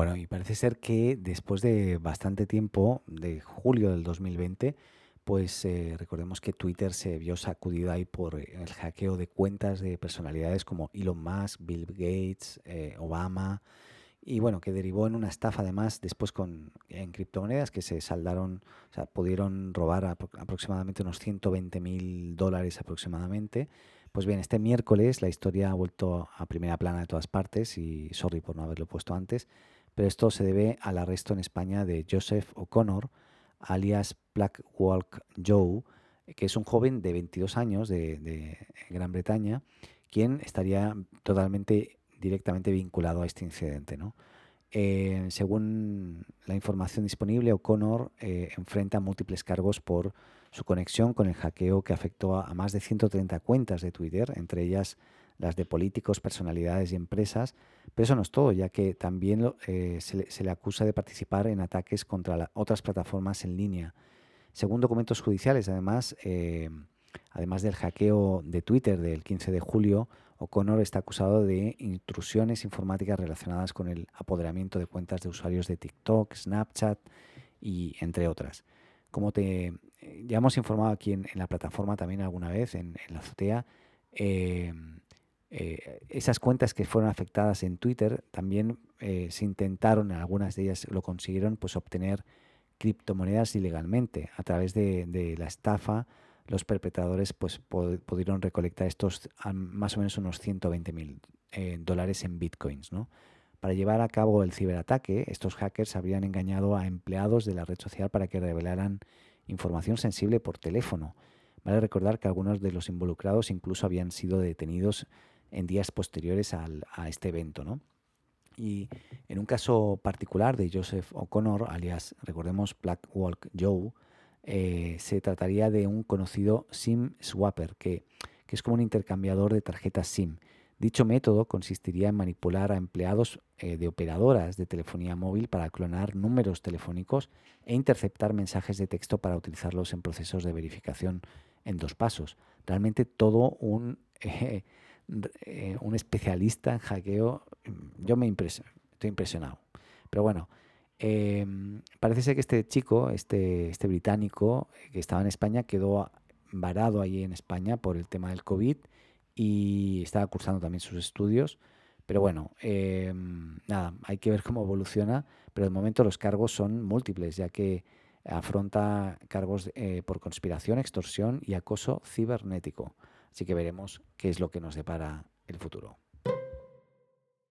Bueno, y parece ser que después de bastante tiempo, de julio del 2020, pues eh, recordemos que Twitter se vio sacudido ahí por el hackeo de cuentas de personalidades como Elon Musk, Bill Gates, eh, Obama, y bueno, que derivó en una estafa además después con, en criptomonedas que se saldaron, o sea, pudieron robar aproximadamente unos 120 mil dólares aproximadamente. Pues bien, este miércoles la historia ha vuelto a primera plana de todas partes y sorry por no haberlo puesto antes, pero esto se debe al arresto en España de Joseph O'Connor, alias Black Walk Joe, que es un joven de 22 años de, Gran Bretaña, quien estaría totalmente directamente vinculado a este incidente. Eh, según la información disponible, O'Connor eh, enfrenta múltiples cargos por su conexión con el hackeo que afectó a, más de 130 cuentas de Twitter, entre ellas las de políticos, personalidades y empresas. Pero eso no es todo, ya que también eh, se, le, acusa de participar en ataques contra otras plataformas en línea. Según documentos judiciales, además, además del hackeo de Twitter del 15 de julio, O'Connor está acusado de intrusiones informáticas relacionadas con el apoderamiento de cuentas de usuarios de TikTok, Snapchat y entre otras. Como te eh, ya hemos informado aquí en, la plataforma también alguna vez, en, la azotea, eh, eh, esas cuentas que fueron afectadas en Twitter también se intentaron, en algunas de ellas lo consiguieron, pues obtener criptomonedas ilegalmente a través de la estafa los perpetradores pues, pudieron recolectar estos más o menos unos 120 mil eh, dólares en bitcoins. ¿no? Para llevar a cabo el ciberataque, estos hackers habrían engañado a empleados de la red social para que revelaran información sensible por teléfono. Vale recordar que algunos de los involucrados incluso habían sido detenidos en días posteriores al, a este evento. ¿no? Y en un caso particular de Joseph O'Connor, alias, recordemos, Black Walk Joe, eh, se trataría de un conocido SIM swapper, que, es como un intercambiador de tarjetas SIM. Dicho método consistiría en manipular a empleados eh, de operadoras de telefonía móvil para clonar números telefónicos e interceptar mensajes de texto para utilizarlos en procesos de verificación en dos pasos. Realmente todo un, eh, un especialista en hackeo. Yo me estoy impresionado. Pero bueno, Em, parece ser que este chico, este, este británico que estaba en España, quedó varado allí en España por el tema del COVID y estaba cursando también sus estudios. Pero bueno, em, nada, hay que ver cómo evoluciona, pero de momento los cargos son múltiples, ya que afronta cargos eh, por conspiración, extorsión y acoso cibernético. Así que veremos qué es lo que nos depara el futuro.